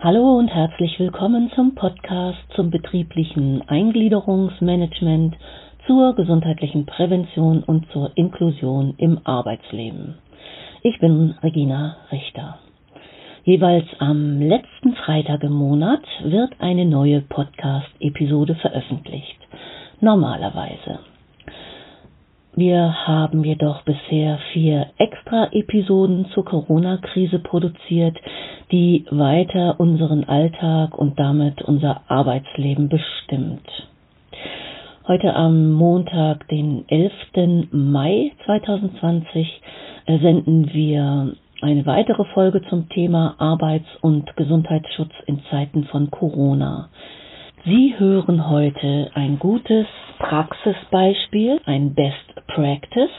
Hallo und herzlich willkommen zum Podcast zum betrieblichen Eingliederungsmanagement, zur gesundheitlichen Prävention und zur Inklusion im Arbeitsleben. Ich bin Regina Richter. Jeweils am letzten Freitag im Monat wird eine neue Podcast-Episode veröffentlicht. Normalerweise. Wir haben jedoch bisher vier Extra-Episoden zur Corona-Krise produziert, die weiter unseren Alltag und damit unser Arbeitsleben bestimmt. Heute am Montag, den 11. Mai 2020, senden wir eine weitere Folge zum Thema Arbeits- und Gesundheitsschutz in Zeiten von Corona. Sie hören heute ein gutes Praxisbeispiel, ein Best Practice.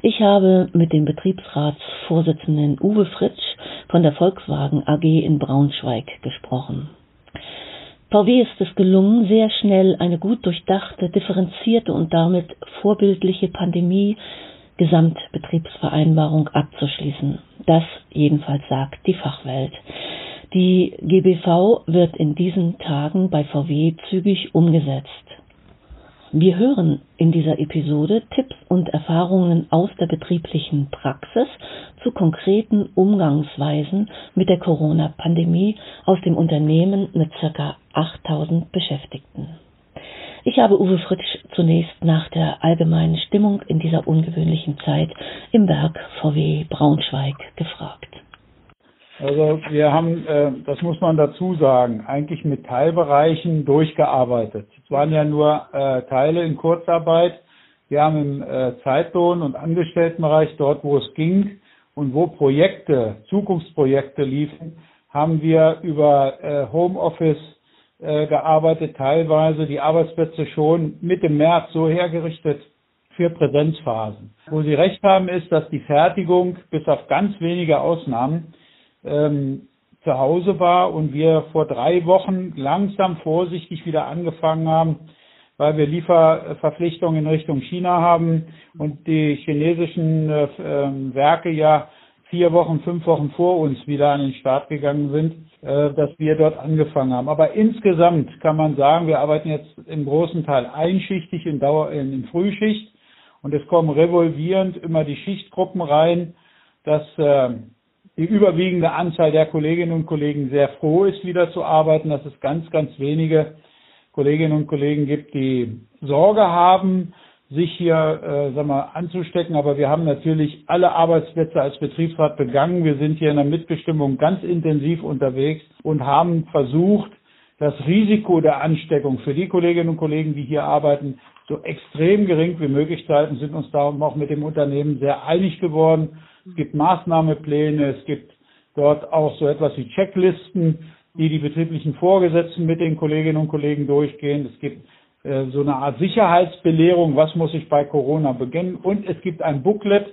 Ich habe mit dem Betriebsratsvorsitzenden Uwe Fritsch von der Volkswagen AG in Braunschweig gesprochen. VW ist es gelungen, sehr schnell eine gut durchdachte, differenzierte und damit vorbildliche Pandemie Gesamtbetriebsvereinbarung abzuschließen. Das jedenfalls sagt die Fachwelt. Die GBV wird in diesen Tagen bei VW zügig umgesetzt. Wir hören in dieser Episode Tipps und Erfahrungen aus der betrieblichen Praxis zu konkreten Umgangsweisen mit der Corona-Pandemie aus dem Unternehmen mit ca. 8000 Beschäftigten. Ich habe Uwe Fritsch zunächst nach der allgemeinen Stimmung in dieser ungewöhnlichen Zeit im Werk VW Braunschweig gefragt. Also wir haben, äh, das muss man dazu sagen, eigentlich mit Teilbereichen durchgearbeitet. Es waren ja nur äh, Teile in Kurzarbeit. Wir haben im äh, Zeitlohn- und Angestelltenbereich, dort wo es ging und wo Projekte, Zukunftsprojekte liefen, haben wir über äh, Homeoffice äh, gearbeitet, teilweise die Arbeitsplätze schon Mitte März so hergerichtet für Präsenzphasen. Wo Sie recht haben, ist, dass die Fertigung bis auf ganz wenige Ausnahmen ähm, zu Hause war und wir vor drei Wochen langsam vorsichtig wieder angefangen haben, weil wir Lieferverpflichtungen in Richtung China haben und die chinesischen äh, ähm, Werke ja vier Wochen, fünf Wochen vor uns wieder an den Start gegangen sind, äh, dass wir dort angefangen haben. Aber insgesamt kann man sagen, wir arbeiten jetzt im großen Teil einschichtig in Dauer in, in Frühschicht und es kommen revolvierend immer die Schichtgruppen rein, dass äh, die überwiegende Anzahl der Kolleginnen und Kollegen sehr froh ist, wieder zu arbeiten, dass es ganz, ganz wenige Kolleginnen und Kollegen gibt, die Sorge haben, sich hier äh, sag mal, anzustecken. Aber wir haben natürlich alle Arbeitsplätze als Betriebsrat begangen. Wir sind hier in der Mitbestimmung ganz intensiv unterwegs und haben versucht, das Risiko der Ansteckung für die Kolleginnen und Kollegen, die hier arbeiten, so extrem gering wie möglich zu halten, sind uns darum auch mit dem Unternehmen sehr einig geworden es gibt Maßnahmepläne, es gibt dort auch so etwas wie Checklisten, die die betrieblichen Vorgesetzten mit den Kolleginnen und Kollegen durchgehen. Es gibt äh, so eine Art Sicherheitsbelehrung, was muss ich bei Corona beginnen. Und es gibt ein Booklet,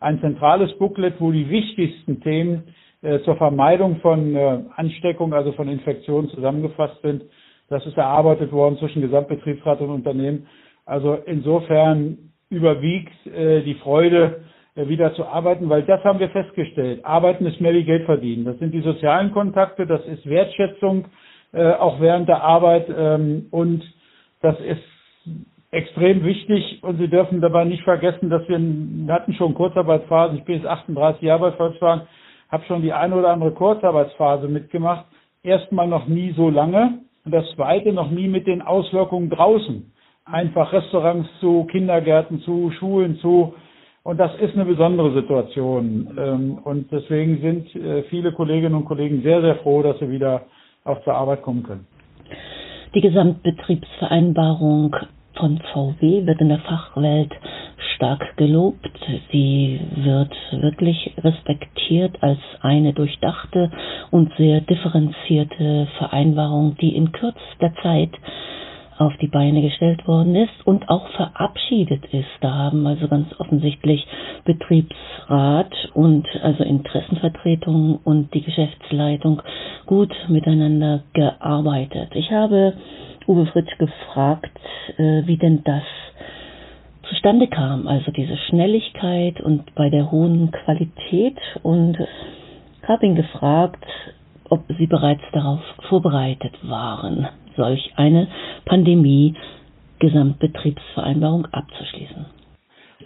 ein zentrales Booklet, wo die wichtigsten Themen äh, zur Vermeidung von äh, Ansteckung, also von Infektionen zusammengefasst sind. Das ist erarbeitet worden zwischen Gesamtbetriebsrat und Unternehmen. Also insofern überwiegt äh, die Freude wieder zu arbeiten, weil das haben wir festgestellt. Arbeiten ist mehr wie Geld verdienen. Das sind die sozialen Kontakte, das ist Wertschätzung äh, auch während der Arbeit ähm, und das ist extrem wichtig und Sie dürfen dabei nicht vergessen, dass wir, wir hatten schon Kurzarbeitsphasen. Ich bin jetzt 38 Jahre bei Volkswagen, habe schon die eine oder andere Kurzarbeitsphase mitgemacht. Erstmal noch nie so lange und das zweite noch nie mit den Auswirkungen draußen. Einfach Restaurants zu, Kindergärten zu, Schulen zu, und das ist eine besondere Situation. Ähm, und deswegen sind äh, viele Kolleginnen und Kollegen sehr, sehr froh, dass sie wieder auch zur Arbeit kommen können. Die Gesamtbetriebsvereinbarung von VW wird in der Fachwelt stark gelobt. Sie wird wirklich respektiert als eine durchdachte und sehr differenzierte Vereinbarung, die in kürzester Zeit auf die Beine gestellt worden ist und auch verabschiedet ist. Da haben also ganz offensichtlich Betriebsrat und also Interessenvertretung und die Geschäftsleitung gut miteinander gearbeitet. Ich habe Uwe Fritsch gefragt, äh, wie denn das zustande kam, also diese Schnelligkeit und bei der hohen Qualität und habe ihn gefragt, ob Sie bereits darauf vorbereitet waren, solch eine Pandemie Gesamtbetriebsvereinbarung abzuschließen.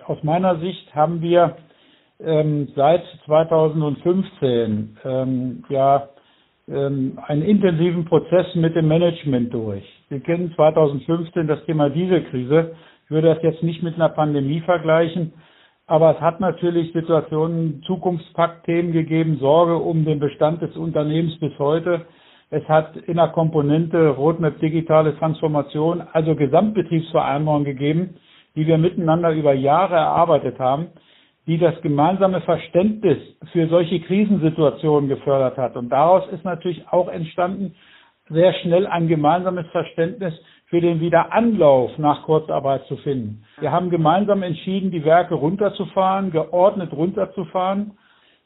Aus meiner Sicht haben wir ähm, seit 2015 ähm, ja ähm, einen intensiven Prozess mit dem Management durch. Wir kennen 2015 das Thema Dieselkrise. Ich würde das jetzt nicht mit einer Pandemie vergleichen, aber es hat natürlich Situationen, Zukunftspaktthemen gegeben, Sorge um den Bestand des Unternehmens bis heute. Es hat in der Komponente Roadmap digitale Transformation, also Gesamtbetriebsvereinbarungen gegeben, die wir miteinander über Jahre erarbeitet haben die das gemeinsame Verständnis für solche Krisensituationen gefördert hat. Und daraus ist natürlich auch entstanden, sehr schnell ein gemeinsames Verständnis für den Wiederanlauf nach Kurzarbeit zu finden. Wir haben gemeinsam entschieden, die Werke runterzufahren, geordnet runterzufahren,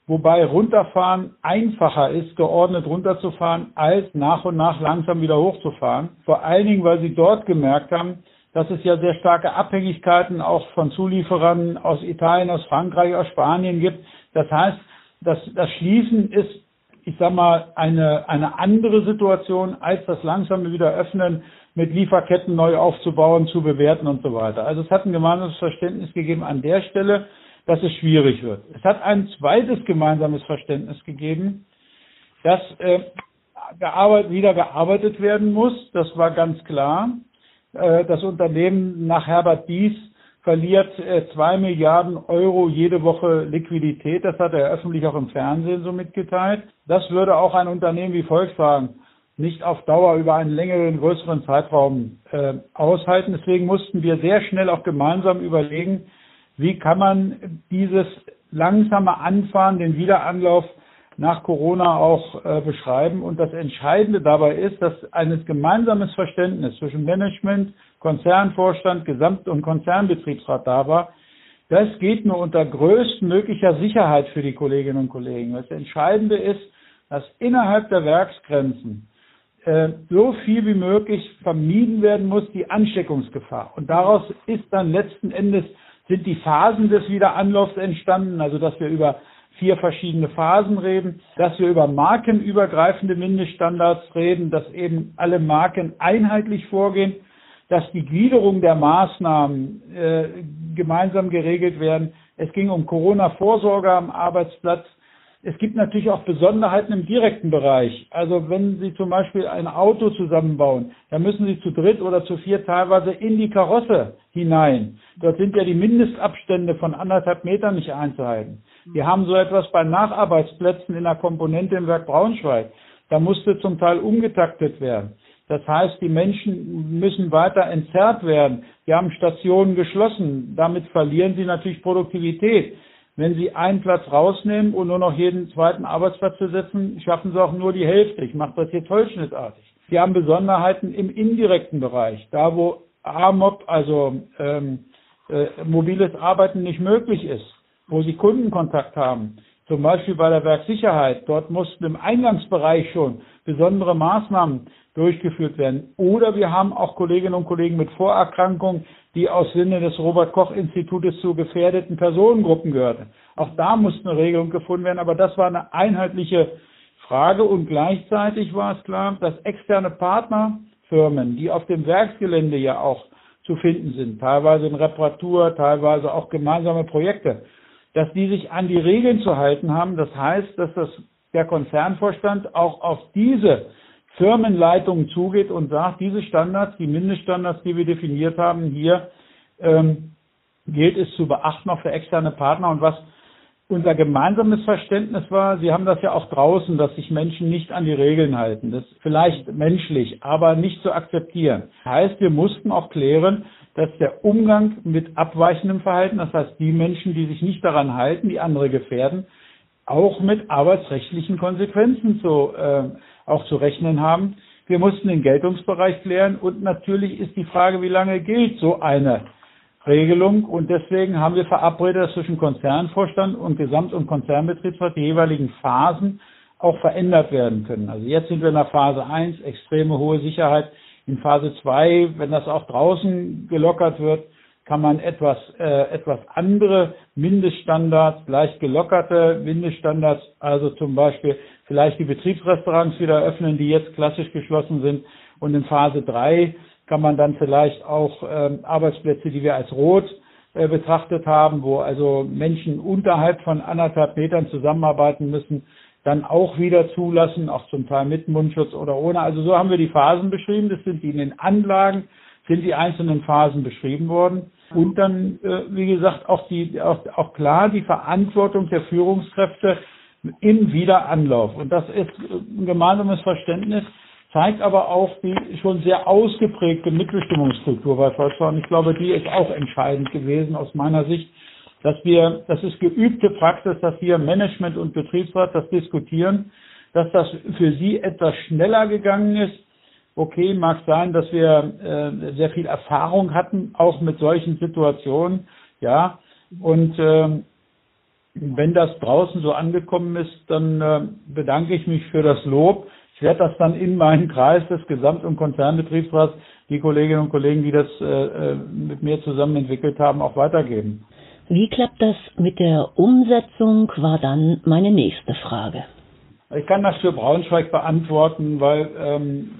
wobei runterfahren einfacher ist, geordnet runterzufahren, als nach und nach langsam wieder hochzufahren. Vor allen Dingen, weil sie dort gemerkt haben, dass es ja sehr starke Abhängigkeiten auch von Zulieferern aus Italien, aus Frankreich, aus Spanien gibt. Das heißt, das, das Schließen ist, ich sag mal, eine, eine andere Situation als das langsame Wiederöffnen mit Lieferketten neu aufzubauen, zu bewerten und so weiter. Also es hat ein gemeinsames Verständnis gegeben an der Stelle, dass es schwierig wird. Es hat ein zweites gemeinsames Verständnis gegeben, dass äh, gearbeitet, wieder gearbeitet werden muss. Das war ganz klar. Äh, das Unternehmen nach Herbert Dies verliert äh, zwei Milliarden Euro jede Woche Liquidität. Das hat er öffentlich auch im Fernsehen so mitgeteilt. Das würde auch ein Unternehmen wie Volkswagen nicht auf Dauer über einen längeren, größeren Zeitraum äh, aushalten. Deswegen mussten wir sehr schnell auch gemeinsam überlegen, wie kann man dieses langsame Anfahren, den Wiederanlauf nach Corona auch äh, beschreiben. Und das Entscheidende dabei ist, dass ein gemeinsames Verständnis zwischen Management, Konzernvorstand, Gesamt- und Konzernbetriebsrat da war. Das geht nur unter größtmöglicher Sicherheit für die Kolleginnen und Kollegen. Das Entscheidende ist, dass innerhalb der Werksgrenzen äh, so viel wie möglich vermieden werden muss, die Ansteckungsgefahr. Und daraus ist dann letzten Endes sind die Phasen des Wiederanlaufs entstanden, also dass wir über vier verschiedene Phasen reden, dass wir über markenübergreifende Mindeststandards reden, dass eben alle Marken einheitlich vorgehen, dass die Gliederung der Maßnahmen äh, gemeinsam geregelt werden. Es ging um Corona-Vorsorge am Arbeitsplatz. Es gibt natürlich auch Besonderheiten im direkten Bereich. Also wenn Sie zum Beispiel ein Auto zusammenbauen, dann müssen Sie zu dritt oder zu vier teilweise in die Karosse hinein. Dort sind ja die Mindestabstände von anderthalb Metern nicht einzuhalten. Wir haben so etwas bei Nacharbeitsplätzen in der Komponente im Werk Braunschweig. Da musste zum Teil umgetaktet werden. Das heißt, die Menschen müssen weiter entzerrt werden. Wir haben Stationen geschlossen. Damit verlieren sie natürlich Produktivität. Wenn Sie einen Platz rausnehmen und nur noch jeden zweiten Arbeitsplatz besetzen, schaffen Sie auch nur die Hälfte. Ich mache das jetzt vollschnittartig. Wir haben Besonderheiten im indirekten Bereich, da wo AMOP, also ähm, äh, mobiles Arbeiten nicht möglich ist wo sie Kundenkontakt haben, zum Beispiel bei der Werksicherheit. Dort mussten im Eingangsbereich schon besondere Maßnahmen durchgeführt werden. Oder wir haben auch Kolleginnen und Kollegen mit Vorerkrankungen, die aus Sinne des Robert Koch Institutes zu gefährdeten Personengruppen gehörten. Auch da musste eine Regelung gefunden werden, aber das war eine einheitliche Frage und gleichzeitig war es klar, dass externe Partnerfirmen, die auf dem Werksgelände ja auch zu finden sind, teilweise in Reparatur, teilweise auch gemeinsame Projekte, dass die sich an die Regeln zu halten haben. Das heißt, dass das, der Konzernvorstand auch auf diese Firmenleitungen zugeht und sagt, diese Standards, die Mindeststandards, die wir definiert haben, hier ähm, gilt es zu beachten, auch für externe Partner. Und was unser gemeinsames Verständnis war, Sie haben das ja auch draußen, dass sich Menschen nicht an die Regeln halten. Das ist vielleicht menschlich, aber nicht zu akzeptieren. Das heißt, wir mussten auch klären, dass der Umgang mit abweichendem Verhalten, das heißt die Menschen, die sich nicht daran halten, die andere gefährden, auch mit arbeitsrechtlichen Konsequenzen zu, äh, auch zu rechnen haben. Wir mussten den Geltungsbereich klären und natürlich ist die Frage, wie lange gilt so eine Regelung und deswegen haben wir verabredet, dass zwischen Konzernvorstand und Gesamt- und Konzernbetriebsrat die jeweiligen Phasen auch verändert werden können. Also jetzt sind wir in der Phase 1, extreme hohe Sicherheit in Phase 2, wenn das auch draußen gelockert wird, kann man etwas, äh, etwas andere Mindeststandards, leicht gelockerte Mindeststandards, also zum Beispiel vielleicht die Betriebsrestaurants wieder öffnen, die jetzt klassisch geschlossen sind. Und in Phase drei kann man dann vielleicht auch ähm, Arbeitsplätze, die wir als rot äh, betrachtet haben, wo also Menschen unterhalb von anderthalb Metern zusammenarbeiten müssen, dann auch wieder zulassen, auch zum Teil mit Mundschutz oder ohne. Also so haben wir die Phasen beschrieben. Das sind die in den Anlagen, sind die einzelnen Phasen beschrieben worden. Und dann, äh, wie gesagt, auch die, auch, auch klar die Verantwortung der Führungskräfte im Wiederanlauf. Und das ist ein gemeinsames Verständnis, zeigt aber auch die schon sehr ausgeprägte Mitbestimmungskultur bei Volkswagen. Ich glaube, die ist auch entscheidend gewesen aus meiner Sicht, dass wir, das ist geübte Praxis, dass wir Management und Betriebsrat das diskutieren, dass das für sie etwas schneller gegangen ist, okay, mag sein, dass wir äh, sehr viel Erfahrung hatten, auch mit solchen Situationen, ja. Und äh, wenn das draußen so angekommen ist, dann äh, bedanke ich mich für das Lob. Ich werde das dann in meinen Kreis des Gesamt- und Konzernbetriebsrats, die Kolleginnen und Kollegen, die das äh, äh, mit mir zusammen entwickelt haben, auch weitergeben. Wie klappt das mit der Umsetzung, war dann meine nächste Frage. Ich kann das für Braunschweig beantworten, weil ähm,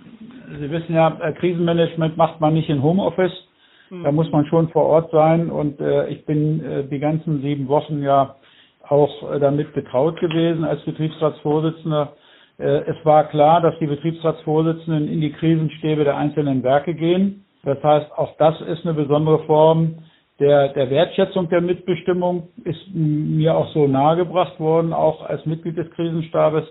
Sie wissen ja, äh, Krisenmanagement macht man nicht in Homeoffice. Mhm. Da muss man schon vor Ort sein. Und äh, ich bin äh, die ganzen sieben Wochen ja auch äh, damit betraut gewesen als Betriebsratsvorsitzender. Äh, es war klar, dass die Betriebsratsvorsitzenden in die Krisenstäbe der einzelnen Werke gehen. Das heißt, auch das ist eine besondere Form der, der Wertschätzung der Mitbestimmung, ist mir auch so nahegebracht worden, auch als Mitglied des Krisenstabes.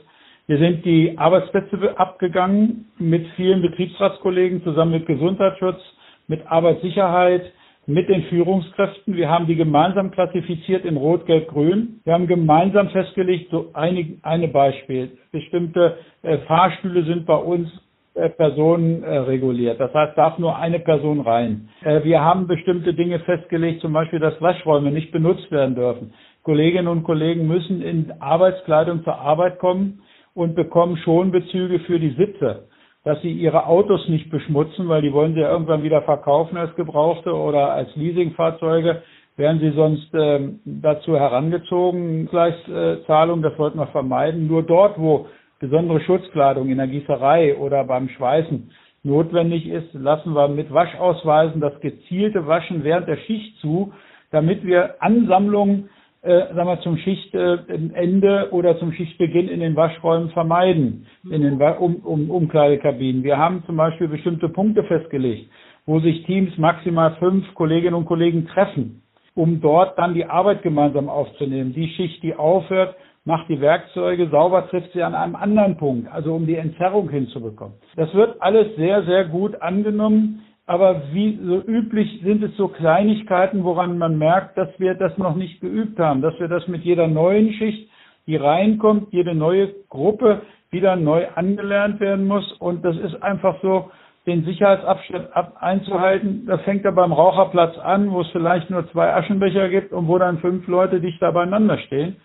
Wir sind die Arbeitsplätze abgegangen mit vielen Betriebsratskollegen zusammen mit Gesundheitsschutz, mit Arbeitssicherheit, mit den Führungskräften. Wir haben die gemeinsam klassifiziert in Rot, Gelb, Grün. Wir haben gemeinsam festgelegt, so eine, eine Beispiel. Bestimmte äh, Fahrstühle sind bei uns Personen äh, reguliert. Das heißt, darf nur eine Person rein. Äh, wir haben bestimmte Dinge festgelegt, zum Beispiel, dass Waschräume nicht benutzt werden dürfen. Kolleginnen und Kollegen müssen in Arbeitskleidung zur Arbeit kommen und bekommen Schonbezüge für die Sitze, dass sie ihre Autos nicht beschmutzen, weil die wollen sie ja irgendwann wieder verkaufen als Gebrauchte oder als Leasingfahrzeuge, wären sie sonst ähm, dazu herangezogen, Gleichzahlung, das wollten wir vermeiden. Nur dort, wo besondere Schutzkleidung in der Gießerei oder beim Schweißen notwendig ist, lassen wir mit Waschausweisen das gezielte Waschen während der Schicht zu, damit wir Ansammlungen äh, sagen wir, zum Schichtende oder zum Schichtbeginn in den Waschräumen vermeiden, in den um, um, Umkleidekabinen. Wir haben zum Beispiel bestimmte Punkte festgelegt, wo sich Teams maximal fünf Kolleginnen und Kollegen treffen, um dort dann die Arbeit gemeinsam aufzunehmen. Die Schicht, die aufhört, macht die Werkzeuge sauber, trifft sie an einem anderen Punkt, also um die Entzerrung hinzubekommen. Das wird alles sehr, sehr gut angenommen. Aber wie so üblich sind es so Kleinigkeiten, woran man merkt, dass wir das noch nicht geübt haben, dass wir das mit jeder neuen Schicht, die reinkommt, jede neue Gruppe wieder neu angelernt werden muss. Und das ist einfach so, den Sicherheitsabstand einzuhalten. Das fängt ja beim Raucherplatz an, wo es vielleicht nur zwei Aschenbecher gibt und wo dann fünf Leute dichter beieinander stehen.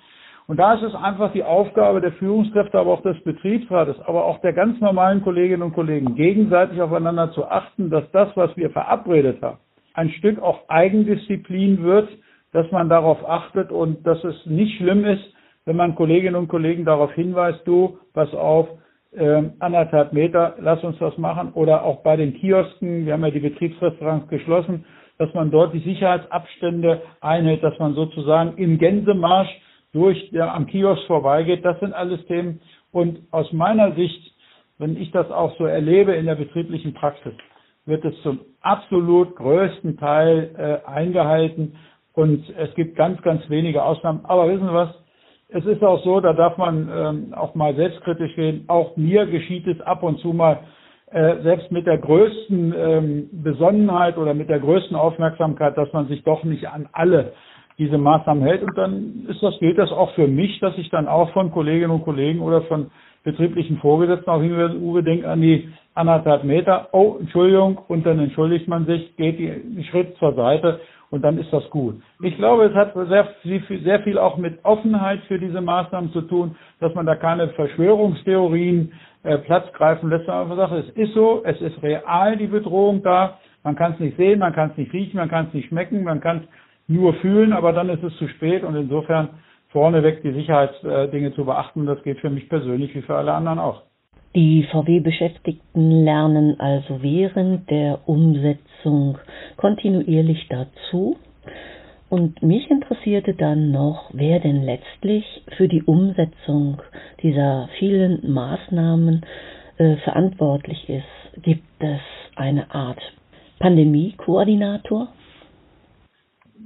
Und da ist es einfach die Aufgabe der Führungskräfte, aber auch des Betriebsrates, aber auch der ganz normalen Kolleginnen und Kollegen, gegenseitig aufeinander zu achten, dass das, was wir verabredet haben, ein Stück auch Eigendisziplin wird, dass man darauf achtet und dass es nicht schlimm ist, wenn man Kolleginnen und Kollegen darauf hinweist, du, pass auf, äh, anderthalb Meter, lass uns das machen. Oder auch bei den Kiosken, wir haben ja die Betriebsrestaurants geschlossen, dass man dort die Sicherheitsabstände einhält, dass man sozusagen im Gänsemarsch durch, der am Kiosk vorbeigeht. Das sind alles Themen. Und aus meiner Sicht, wenn ich das auch so erlebe in der betrieblichen Praxis, wird es zum absolut größten Teil äh, eingehalten. Und es gibt ganz, ganz wenige Ausnahmen. Aber wissen Sie was? Es ist auch so, da darf man ähm, auch mal selbstkritisch gehen. Auch mir geschieht es ab und zu mal, äh, selbst mit der größten ähm, Besonnenheit oder mit der größten Aufmerksamkeit, dass man sich doch nicht an alle diese Maßnahmen hält. Und dann ist das, gilt das auch für mich, dass ich dann auch von Kolleginnen und Kollegen oder von betrieblichen Vorgesetzten auch hinweise, Uwe, denk an die anderthalb Meter. Oh, Entschuldigung. Und dann entschuldigt man sich, geht einen Schritt zur Seite und dann ist das gut. Ich glaube, es hat sehr viel, sehr viel auch mit Offenheit für diese Maßnahmen zu tun, dass man da keine Verschwörungstheorien äh, Platz greifen lässt, sondern einfach sagt, es ist so, es ist real die Bedrohung da Man kann es nicht sehen, man kann es nicht riechen, man kann es nicht schmecken, man kann es nur fühlen, aber dann ist es zu spät und insofern vorneweg die Sicherheitsdinge zu beachten. Das geht für mich persönlich wie für alle anderen auch. Die VW-Beschäftigten lernen also während der Umsetzung kontinuierlich dazu. Und mich interessierte dann noch, wer denn letztlich für die Umsetzung dieser vielen Maßnahmen äh, verantwortlich ist. Gibt es eine Art Pandemie-Koordinator?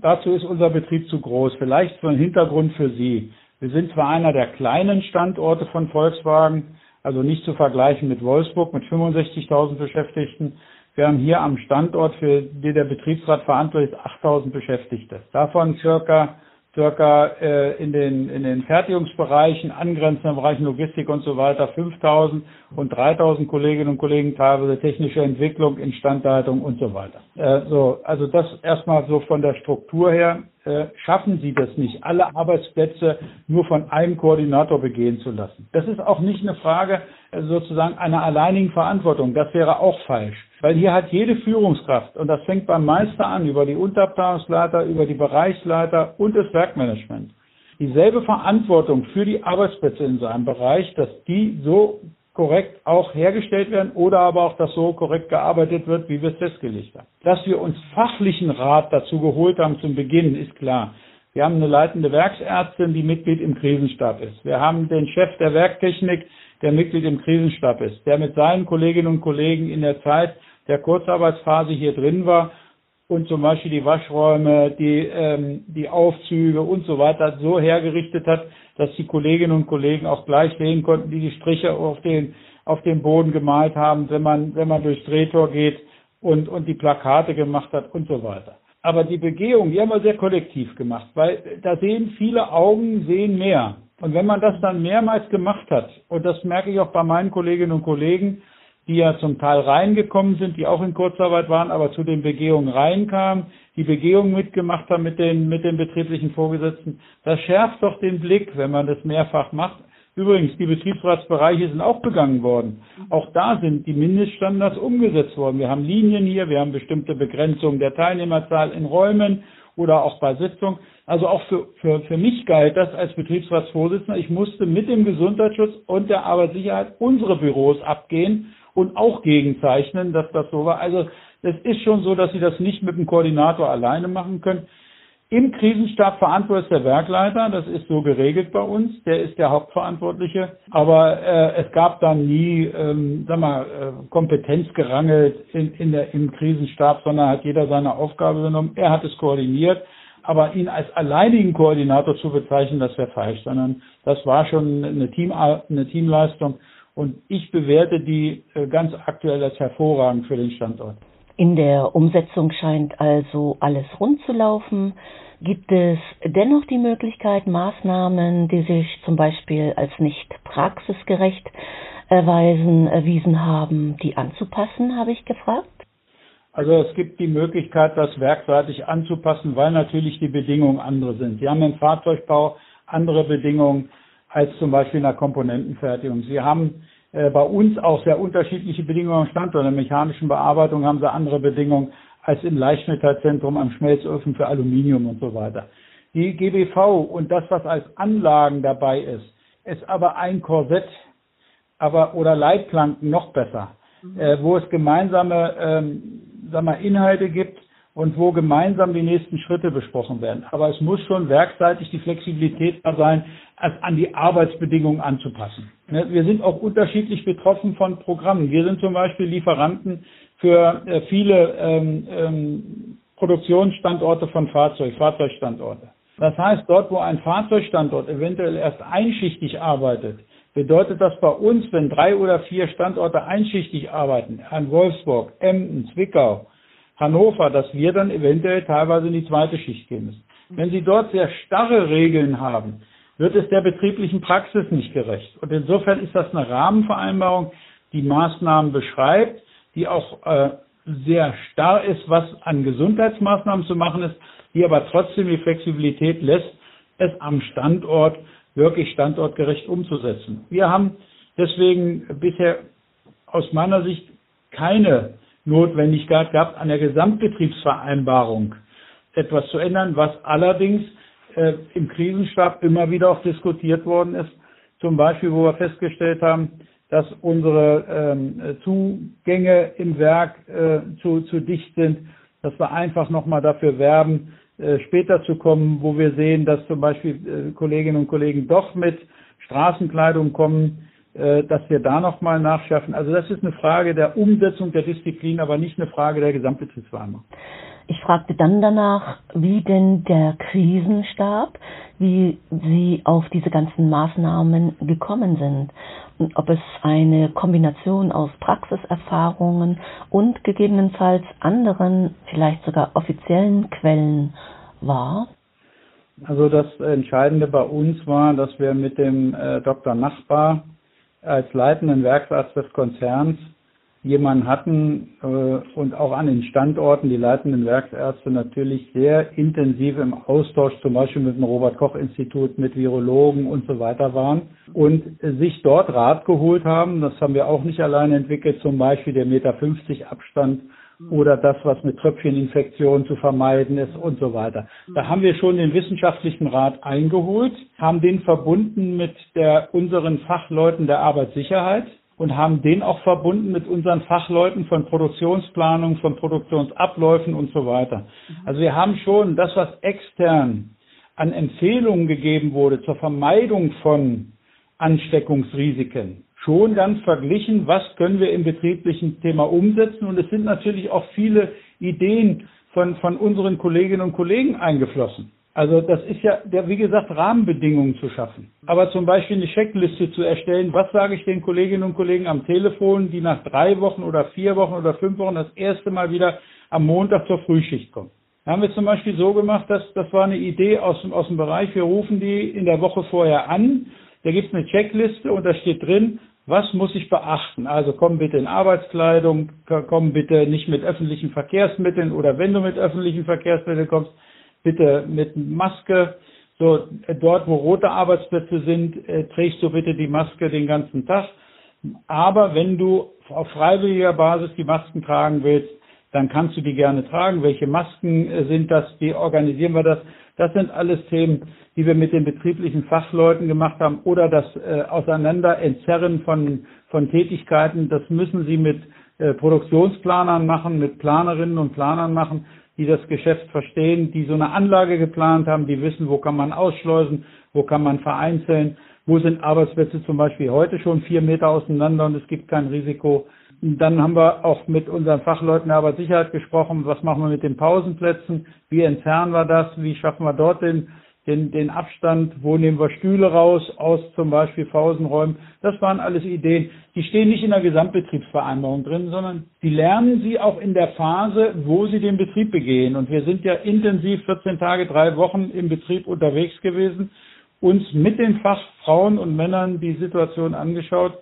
Dazu ist unser Betrieb zu groß. Vielleicht so ein Hintergrund für Sie. Wir sind zwar einer der kleinen Standorte von Volkswagen, also nicht zu vergleichen mit Wolfsburg mit 65.000 Beschäftigten, wir haben hier am Standort, für den der Betriebsrat verantwortlich ist, 8000 Beschäftigte. Davon circa circa äh, in den in den Fertigungsbereichen, angrenzenden Bereichen Logistik und so weiter 5000 und 3000 Kolleginnen und Kollegen teilweise technische Entwicklung, Instandhaltung und so weiter. Äh, so, also das erstmal so von der Struktur her äh, schaffen Sie das nicht, alle Arbeitsplätze nur von einem Koordinator begehen zu lassen. Das ist auch nicht eine Frage äh, sozusagen einer alleinigen Verantwortung. Das wäre auch falsch. Weil hier hat jede Führungskraft, und das fängt beim Meister an, über die Unterabteilungsleiter, über die Bereichsleiter und das Werkmanagement, dieselbe Verantwortung für die Arbeitsplätze in seinem Bereich, dass die so korrekt auch hergestellt werden oder aber auch, dass so korrekt gearbeitet wird, wie wir es festgelegt haben. Dass wir uns fachlichen Rat dazu geholt haben zum Beginn, ist klar. Wir haben eine leitende Werksärztin, die Mitglied im Krisenstab ist. Wir haben den Chef der Werktechnik, der Mitglied im Krisenstab ist, der mit seinen Kolleginnen und Kollegen in der Zeit der Kurzarbeitsphase hier drin war und zum Beispiel die Waschräume, die, ähm, die Aufzüge und so weiter so hergerichtet hat, dass die Kolleginnen und Kollegen auch gleich sehen konnten, die die Striche auf den, auf den Boden gemalt haben, wenn man, wenn man durchs Drehtor geht und, und die Plakate gemacht hat und so weiter. Aber die Begehung, die haben wir sehr kollektiv gemacht, weil da sehen viele Augen, sehen mehr. Und wenn man das dann mehrmals gemacht hat, und das merke ich auch bei meinen Kolleginnen und Kollegen, die ja zum Teil reingekommen sind, die auch in Kurzarbeit waren, aber zu den Begehungen reinkamen, die Begehungen mitgemacht haben mit den, mit den betrieblichen Vorgesetzten. Das schärft doch den Blick, wenn man das mehrfach macht. Übrigens, die Betriebsratsbereiche sind auch begangen worden. Auch da sind die Mindeststandards umgesetzt worden. Wir haben Linien hier, wir haben bestimmte Begrenzungen der Teilnehmerzahl in Räumen oder auch bei Sitzungen. Also auch für, für, für mich galt das als Betriebsratsvorsitzender. Ich musste mit dem Gesundheitsschutz und der Arbeitssicherheit unsere Büros abgehen und auch gegenzeichnen, dass das so war. Also es ist schon so, dass Sie das nicht mit dem Koordinator alleine machen können. Im Krisenstab verantwortlich ist der Werkleiter, das ist so geregelt bei uns, der ist der Hauptverantwortliche. Aber äh, es gab dann nie, ähm, sag mal, äh, Kompetenz gerangelt in, in der, im Krisenstab, sondern hat jeder seine Aufgabe genommen. Er hat es koordiniert, aber ihn als alleinigen Koordinator zu bezeichnen, das wäre falsch, sondern das war schon eine, Team, eine Teamleistung. Und ich bewerte die äh, ganz aktuell als hervorragend für den Standort. In der Umsetzung scheint also alles rund zu laufen. Gibt es dennoch die Möglichkeit, Maßnahmen, die sich zum Beispiel als nicht praxisgerecht erweisen, erwiesen haben, die anzupassen, habe ich gefragt? Also es gibt die Möglichkeit, das werkseitig anzupassen, weil natürlich die Bedingungen andere sind. Sie haben im Fahrzeugbau andere Bedingungen als zum Beispiel in der Komponentenfertigung. Sie haben äh, bei uns auch sehr unterschiedliche Bedingungen am Standort. In der mechanischen Bearbeitung haben sie andere Bedingungen als im Leichtmetallzentrum am Schmelzofen für Aluminium und so weiter. Die GBV und das, was als Anlagen dabei ist, ist aber ein Korsett, aber oder Leitplanken noch besser, mhm. äh, wo es gemeinsame ähm, sag mal, Inhalte gibt und wo gemeinsam die nächsten Schritte besprochen werden. Aber es muss schon werkseitig die Flexibilität da sein, es an die Arbeitsbedingungen anzupassen. Ne, wir sind auch unterschiedlich betroffen von Programmen. Wir sind zum Beispiel Lieferanten für äh, viele ähm, ähm, Produktionsstandorte von Fahrzeug, Fahrzeugstandorte. Das heißt, dort, wo ein Fahrzeugstandort eventuell erst einschichtig arbeitet, bedeutet das bei uns, wenn drei oder vier Standorte einschichtig arbeiten, an Wolfsburg, Emden, Zwickau, Hannover, dass wir dann eventuell teilweise in die zweite Schicht gehen müssen. Wenn Sie dort sehr starre Regeln haben, wird es der betrieblichen Praxis nicht gerecht. Und insofern ist das eine Rahmenvereinbarung, die Maßnahmen beschreibt, die auch äh, sehr starr ist, was an Gesundheitsmaßnahmen zu machen ist, die aber trotzdem die Flexibilität lässt, es am Standort wirklich standortgerecht umzusetzen. Wir haben deswegen bisher aus meiner Sicht keine Notwendigkeit gab, an der Gesamtbetriebsvereinbarung etwas zu ändern, was allerdings äh, im Krisenstab immer wieder auch diskutiert worden ist. Zum Beispiel, wo wir festgestellt haben, dass unsere ähm, Zugänge im Werk äh, zu, zu dicht sind, dass wir einfach nochmal dafür werben, äh, später zu kommen, wo wir sehen, dass zum Beispiel äh, Kolleginnen und Kollegen doch mit Straßenkleidung kommen, dass wir da nochmal nachschärfen. Also das ist eine Frage der Umsetzung der Disziplin, aber nicht eine Frage der Gesamtbetriebsvereinbarung. Ich fragte dann danach, wie denn der Krisenstab, wie Sie auf diese ganzen Maßnahmen gekommen sind und ob es eine Kombination aus Praxiserfahrungen und gegebenenfalls anderen, vielleicht sogar offiziellen Quellen war. Also das Entscheidende bei uns war, dass wir mit dem äh, Dr. Nachbar als leitenden Werksarzt des Konzerns jemanden hatten äh, und auch an den Standorten die leitenden Werksärzte natürlich sehr intensiv im Austausch zum Beispiel mit dem Robert Koch Institut, mit Virologen und so weiter waren und sich dort Rat geholt haben. Das haben wir auch nicht alleine entwickelt, zum Beispiel der Meter 50 Abstand oder das, was mit Tröpfcheninfektionen zu vermeiden ist und so weiter. Da haben wir schon den wissenschaftlichen Rat eingeholt, haben den verbunden mit der, unseren Fachleuten der Arbeitssicherheit und haben den auch verbunden mit unseren Fachleuten von Produktionsplanung, von Produktionsabläufen und so weiter. Also wir haben schon das, was extern an Empfehlungen gegeben wurde zur Vermeidung von Ansteckungsrisiken, schon dann verglichen, was können wir im betrieblichen Thema umsetzen. Und es sind natürlich auch viele Ideen von, von unseren Kolleginnen und Kollegen eingeflossen. Also das ist ja, der, wie gesagt, Rahmenbedingungen zu schaffen. Aber zum Beispiel eine Checkliste zu erstellen, was sage ich den Kolleginnen und Kollegen am Telefon, die nach drei Wochen oder vier Wochen oder fünf Wochen das erste Mal wieder am Montag zur Frühschicht kommen. Da haben wir zum Beispiel so gemacht, dass das war eine Idee aus, aus dem Bereich, wir rufen die in der Woche vorher an, da gibt es eine Checkliste und da steht drin, was muss ich beachten? Also komm bitte in Arbeitskleidung, komm bitte nicht mit öffentlichen Verkehrsmitteln oder wenn du mit öffentlichen Verkehrsmitteln kommst, bitte mit Maske. So, dort, wo rote Arbeitsplätze sind, äh, trägst du bitte die Maske den ganzen Tag. Aber wenn du auf freiwilliger Basis die Masken tragen willst, dann kannst du die gerne tragen. Welche Masken äh, sind das? Wie organisieren wir das? Das sind alles Themen, die wir mit den betrieblichen Fachleuten gemacht haben oder das äh, Auseinander entzerren von, von Tätigkeiten. Das müssen Sie mit äh, Produktionsplanern machen, mit Planerinnen und Planern machen die das Geschäft verstehen, die so eine Anlage geplant haben, die wissen, wo kann man ausschleusen, wo kann man vereinzeln, wo sind Arbeitsplätze zum Beispiel heute schon vier Meter auseinander und es gibt kein Risiko. Dann haben wir auch mit unseren Fachleuten der Arbeitssicherheit gesprochen, was machen wir mit den Pausenplätzen, wie entfernen wir das, wie schaffen wir dort den den, den Abstand, wo nehmen wir Stühle raus, aus zum Beispiel Pausenräumen. Das waren alles Ideen. Die stehen nicht in der Gesamtbetriebsvereinbarung drin, sondern die lernen sie auch in der Phase, wo sie den Betrieb begehen. Und wir sind ja intensiv 14 Tage, drei Wochen im Betrieb unterwegs gewesen, uns mit den Fachfrauen und Männern die Situation angeschaut.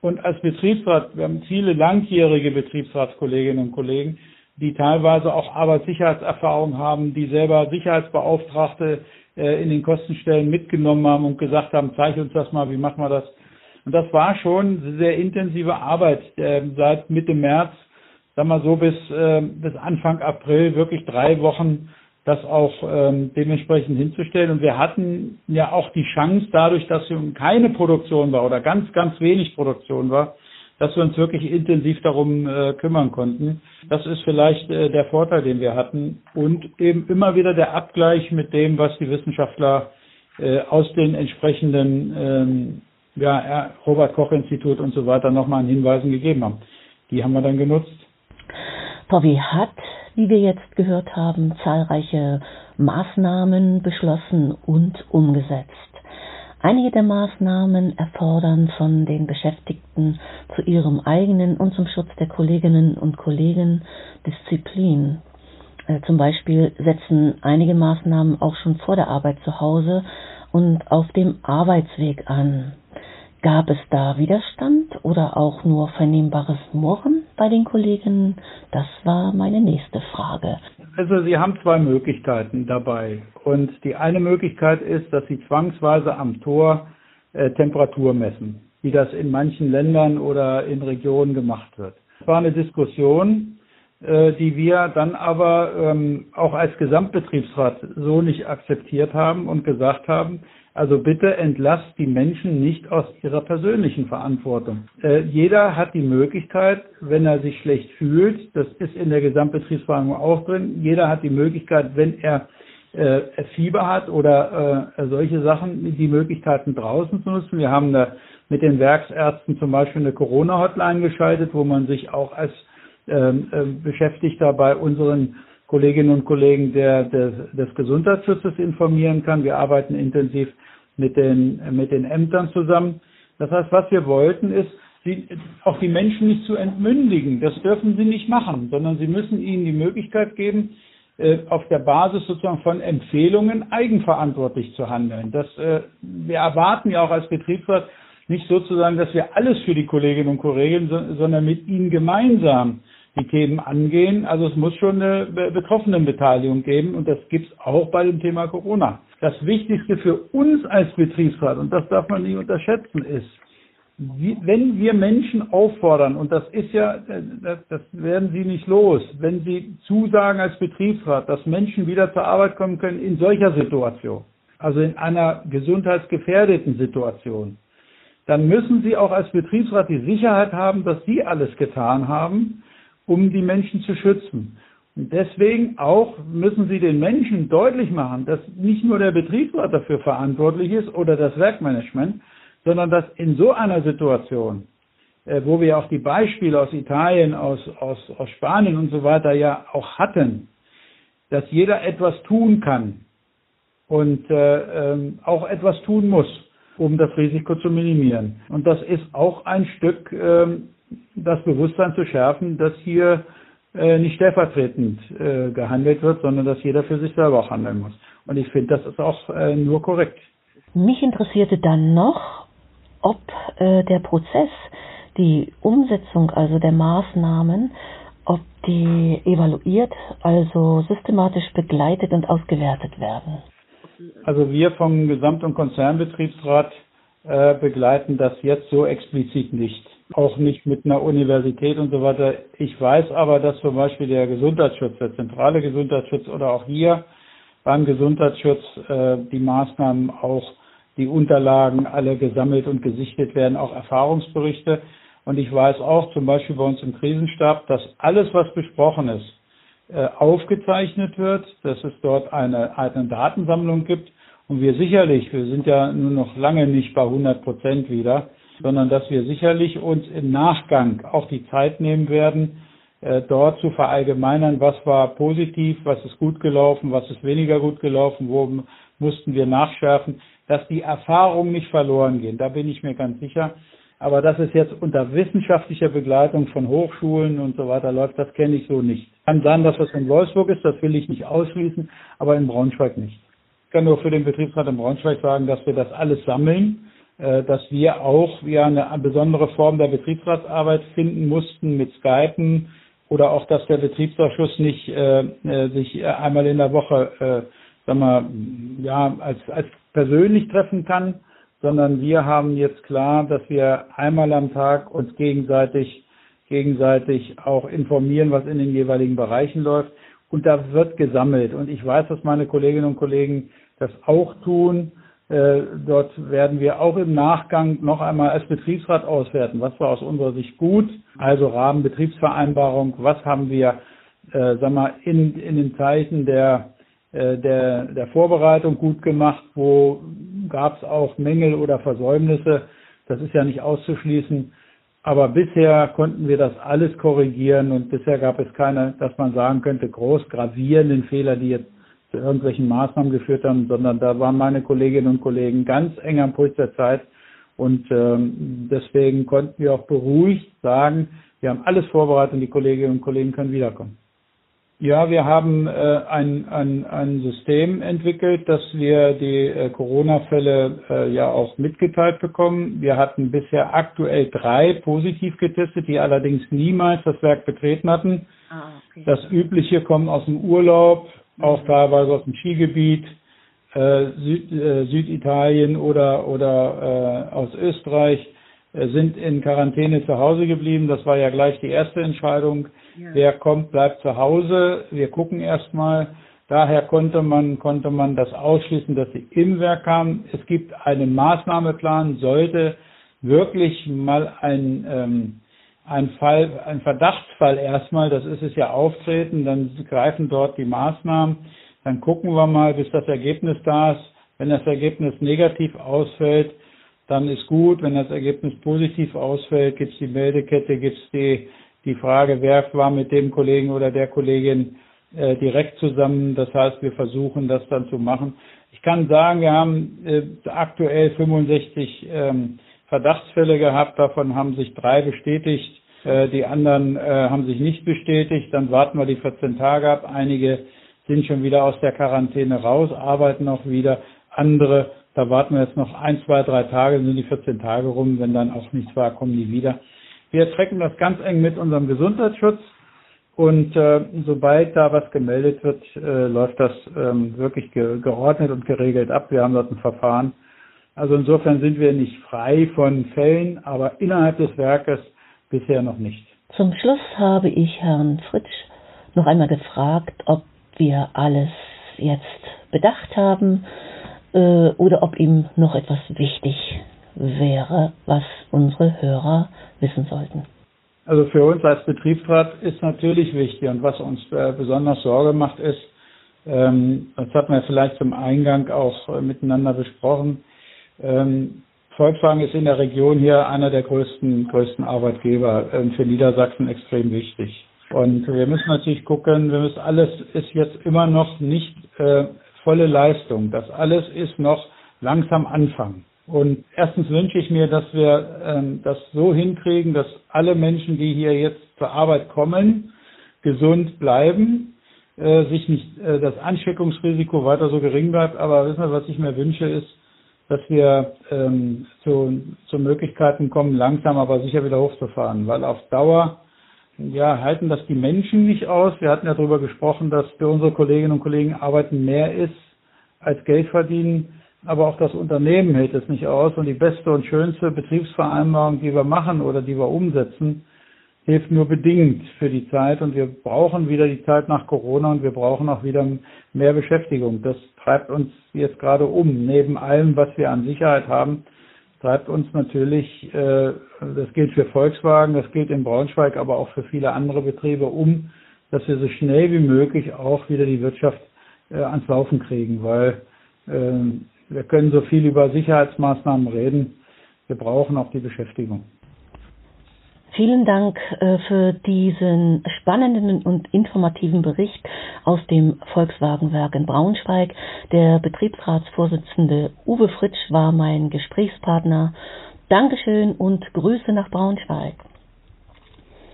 Und als Betriebsrat, wir haben viele langjährige Betriebsratskolleginnen und Kollegen, die teilweise auch Arbeitssicherheitserfahrung haben, die selber Sicherheitsbeauftragte äh, in den Kostenstellen mitgenommen haben und gesagt haben, zeig uns das mal, wie machen wir das. Und das war schon sehr intensive Arbeit äh, seit Mitte März, sagen wir so bis, äh, bis Anfang April, wirklich drei Wochen das auch ähm, dementsprechend hinzustellen. Und wir hatten ja auch die Chance, dadurch, dass keine Produktion war oder ganz, ganz wenig Produktion war, dass wir uns wirklich intensiv darum äh, kümmern konnten. Das ist vielleicht äh, der Vorteil, den wir hatten. Und eben immer wieder der Abgleich mit dem, was die Wissenschaftler äh, aus den entsprechenden ähm, ja, Robert Koch Institut und so weiter nochmal an Hinweisen gegeben haben. Die haben wir dann genutzt. VW hat, wie wir jetzt gehört haben, zahlreiche Maßnahmen beschlossen und umgesetzt. Einige der Maßnahmen erfordern von den Beschäftigten zu ihrem eigenen und zum Schutz der Kolleginnen und Kollegen Disziplin. Äh, zum Beispiel setzen einige Maßnahmen auch schon vor der Arbeit zu Hause und auf dem Arbeitsweg an. Gab es da Widerstand oder auch nur vernehmbares Murren bei den Kollegen? Das war meine nächste Frage. Also Sie haben zwei Möglichkeiten dabei. Und die eine Möglichkeit ist, dass Sie zwangsweise am Tor äh, Temperatur messen, wie das in manchen Ländern oder in Regionen gemacht wird. Es war eine Diskussion, äh, die wir dann aber ähm, auch als Gesamtbetriebsrat so nicht akzeptiert haben und gesagt haben, also bitte entlasst die Menschen nicht aus ihrer persönlichen Verantwortung. Äh, jeder hat die Möglichkeit, wenn er sich schlecht fühlt, das ist in der Gesamtbetriebsverhandlung auch drin, jeder hat die Möglichkeit, wenn er äh, Fieber hat oder äh, solche Sachen, die Möglichkeiten draußen zu nutzen. Wir haben eine, mit den Werksärzten zum Beispiel eine Corona-Hotline geschaltet, wo man sich auch als ähm, äh, Beschäftigter bei unseren Kolleginnen und Kollegen der, des, des Gesundheitsschutzes informieren kann. Wir arbeiten intensiv mit den, mit den Ämtern zusammen. Das heißt, was wir wollten, ist, sie, auch die Menschen nicht zu entmündigen. Das dürfen sie nicht machen, sondern sie müssen ihnen die Möglichkeit geben, äh, auf der Basis sozusagen von Empfehlungen eigenverantwortlich zu handeln. Das, äh, wir erwarten ja auch als Betriebsrat nicht sozusagen, dass wir alles für die Kolleginnen und Kollegen, sondern mit ihnen gemeinsam die Themen angehen. Also es muss schon eine Betroffenenbeteiligung geben und das gibt es auch bei dem Thema Corona. Das Wichtigste für uns als Betriebsrat, und das darf man nicht unterschätzen, ist, wenn wir Menschen auffordern, und das ist ja, das, das werden Sie nicht los, wenn Sie zusagen als Betriebsrat, dass Menschen wieder zur Arbeit kommen können in solcher Situation, also in einer gesundheitsgefährdeten Situation, dann müssen Sie auch als Betriebsrat die Sicherheit haben, dass Sie alles getan haben, um die Menschen zu schützen. Und deswegen auch müssen Sie den Menschen deutlich machen, dass nicht nur der Betriebsrat dafür verantwortlich ist oder das Werkmanagement, sondern dass in so einer Situation, äh, wo wir auch die Beispiele aus Italien, aus, aus, aus Spanien und so weiter ja auch hatten, dass jeder etwas tun kann und äh, ähm, auch etwas tun muss, um das Risiko zu minimieren. Und das ist auch ein Stück ähm, das Bewusstsein zu schärfen, dass hier äh, nicht stellvertretend äh, gehandelt wird, sondern dass jeder für sich selber auch handeln muss. Und ich finde, das ist auch äh, nur korrekt. Mich interessierte dann noch, ob äh, der Prozess, die Umsetzung also der Maßnahmen, ob die evaluiert, also systematisch begleitet und ausgewertet werden. Also wir vom Gesamt- und Konzernbetriebsrat äh, begleiten das jetzt so explizit nicht auch nicht mit einer Universität und so weiter. Ich weiß aber, dass zum Beispiel der Gesundheitsschutz, der zentrale Gesundheitsschutz oder auch hier beim Gesundheitsschutz äh, die Maßnahmen auch die Unterlagen alle gesammelt und gesichtet werden, auch Erfahrungsberichte. Und ich weiß auch zum Beispiel bei uns im Krisenstab, dass alles, was besprochen ist, äh, aufgezeichnet wird, dass es dort eine, eine Datensammlung gibt und wir sicherlich, wir sind ja nur noch lange nicht bei 100 Prozent wieder, sondern dass wir sicherlich uns im Nachgang auch die Zeit nehmen werden, äh, dort zu verallgemeinern, was war positiv, was ist gut gelaufen, was ist weniger gut gelaufen, wo mussten wir nachschärfen, dass die Erfahrungen nicht verloren gehen. Da bin ich mir ganz sicher. Aber dass es jetzt unter wissenschaftlicher Begleitung von Hochschulen und so weiter läuft, das kenne ich so nicht. Kann sein, dass das in Wolfsburg ist, das will ich nicht ausschließen, aber in Braunschweig nicht. Ich kann nur für den Betriebsrat in Braunschweig sagen, dass wir das alles sammeln dass wir auch ja eine besondere Form der Betriebsratsarbeit finden mussten mit Skypen oder auch, dass der Betriebsausschuss nicht äh, äh sich einmal in der Woche, äh, sagen wir, ja, als, als persönlich treffen kann, sondern wir haben jetzt klar, dass wir einmal am Tag uns gegenseitig gegenseitig auch informieren, was in den jeweiligen Bereichen läuft. Und da wird gesammelt. Und ich weiß, dass meine Kolleginnen und Kollegen das auch tun. Äh, dort werden wir auch im Nachgang noch einmal als Betriebsrat auswerten, was war aus unserer Sicht gut, also Rahmenbetriebsvereinbarung, was haben wir äh, sag mal, in, in den Zeichen der, äh, der, der Vorbereitung gut gemacht, wo gab es auch Mängel oder Versäumnisse, das ist ja nicht auszuschließen. Aber bisher konnten wir das alles korrigieren und bisher gab es keine, dass man sagen könnte, groß gravierenden Fehler, die jetzt zu irgendwelchen Maßnahmen geführt haben, sondern da waren meine Kolleginnen und Kollegen ganz eng am Puls der Zeit. Und ähm, deswegen konnten wir auch beruhigt sagen, wir haben alles vorbereitet und die Kolleginnen und Kollegen können wiederkommen. Ja, wir haben äh, ein, ein, ein System entwickelt, dass wir die äh, Corona-Fälle äh, ja auch mitgeteilt bekommen. Wir hatten bisher aktuell drei positiv getestet, die allerdings niemals das Werk betreten hatten. Ah, okay. Das Übliche kommt aus dem Urlaub, auch teilweise aus dem Skigebiet, äh, Süd, äh, Süditalien oder, oder äh, aus Österreich. äh, sind in Quarantäne zu Hause geblieben. Das war ja gleich die erste Entscheidung. Ja. Wer kommt, bleibt zu Hause. Wir gucken erstmal. Daher konnte man, konnte man das ausschließen, dass sie im Werk kamen. Es gibt einen Maßnahmeplan, sollte wirklich mal ein, ähm, ein Fall, ein Verdachtsfall erstmal, das ist es ja auftreten, dann greifen dort die Maßnahmen, dann gucken wir mal, bis das Ergebnis da ist. Wenn das Ergebnis negativ ausfällt, dann ist gut. Wenn das Ergebnis positiv ausfällt, gibt es die Meldekette, gibt es die, die Frage, wer war mit dem Kollegen oder der Kollegin äh, direkt zusammen. Das heißt, wir versuchen das dann zu machen. Ich kann sagen, wir haben äh, aktuell 65 ähm, Verdachtsfälle gehabt, davon haben sich drei bestätigt, äh, die anderen äh, haben sich nicht bestätigt. Dann warten wir die 14 Tage ab. Einige sind schon wieder aus der Quarantäne raus, arbeiten auch wieder. Andere, da warten wir jetzt noch ein, zwei, drei Tage, sind die 14 Tage rum. Wenn dann auch nichts war, kommen die wieder. Wir trecken das ganz eng mit unserem Gesundheitsschutz. Und äh, sobald da was gemeldet wird, äh, läuft das ähm, wirklich ge geordnet und geregelt ab. Wir haben dort ein Verfahren. Also insofern sind wir nicht frei von Fällen, aber innerhalb des Werkes bisher noch nicht. Zum Schluss habe ich Herrn Fritsch noch einmal gefragt, ob wir alles jetzt bedacht haben äh, oder ob ihm noch etwas wichtig wäre, was unsere Hörer wissen sollten. Also für uns als Betriebsrat ist natürlich wichtig und was uns äh, besonders Sorge macht ist, ähm, das hat man vielleicht zum Eingang auch äh, miteinander besprochen, ähm, Volkswagen ist in der Region hier einer der größten, größten Arbeitgeber ähm, für Niedersachsen extrem wichtig. Und wir müssen natürlich gucken, wir müssen alles ist jetzt immer noch nicht äh, volle Leistung. Das alles ist noch langsam Anfang. Und erstens wünsche ich mir, dass wir ähm, das so hinkriegen, dass alle Menschen, die hier jetzt zur Arbeit kommen, gesund bleiben, äh, sich nicht äh, das Ansteckungsrisiko weiter so gering bleibt. Aber wissen wir, was ich mir wünsche, ist, dass wir ähm, zu, zu Möglichkeiten kommen, langsam aber sicher wieder hochzufahren, weil auf Dauer ja, halten das die Menschen nicht aus. Wir hatten ja darüber gesprochen, dass für unsere Kolleginnen und Kollegen Arbeiten mehr ist als Geld verdienen. Aber auch das Unternehmen hält es nicht aus. Und die beste und schönste Betriebsvereinbarung, die wir machen oder die wir umsetzen, hilft nur bedingt für die Zeit und wir brauchen wieder die Zeit nach Corona und wir brauchen auch wieder mehr Beschäftigung. Das treibt uns jetzt gerade um. Neben allem, was wir an Sicherheit haben, treibt uns natürlich, äh, das gilt für Volkswagen, das gilt in Braunschweig, aber auch für viele andere Betriebe um, dass wir so schnell wie möglich auch wieder die Wirtschaft äh, ans Laufen kriegen, weil äh, wir können so viel über Sicherheitsmaßnahmen reden. Wir brauchen auch die Beschäftigung. Vielen Dank äh, für diesen spannenden und informativen Bericht aus dem Volkswagenwerk in Braunschweig. Der Betriebsratsvorsitzende Uwe Fritsch war mein Gesprächspartner. Dankeschön und Grüße nach Braunschweig.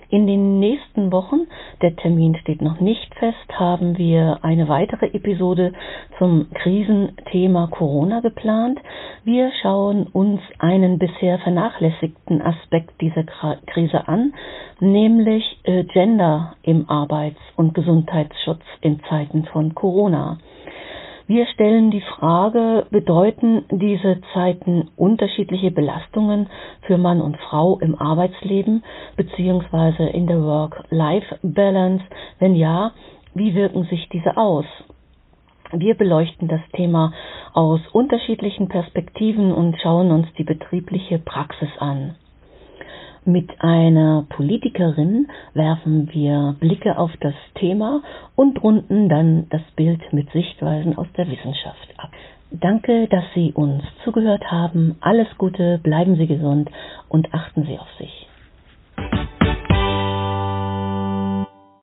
In den nächsten Wochen, der Termin steht noch nicht fest, haben wir eine weitere Episode zum Krisenthema Corona geplant. Wir schauen uns einen bisher vernachlässigten Aspekt dieser Krise an, nämlich äh, Gender im Arbeits- und Gesundheitsschutz in Zeiten von Corona. Wir stellen die Frage, bedeuten diese Zeiten unterschiedliche Belastungen für Mann und Frau im Arbeitsleben beziehungsweise in der Work-Life-Balance? Wenn ja, wie wirken sich diese aus? Wir beleuchten das Thema aus unterschiedlichen Perspektiven und schauen uns die betriebliche Praxis an. Mit einer Politikerin werfen wir Blicke auf das Thema und runden dann das Bild mit Sichtweisen aus der Wissenschaft ab. Danke, dass Sie uns zugehört haben. Alles Gute, bleiben Sie gesund und achten Sie auf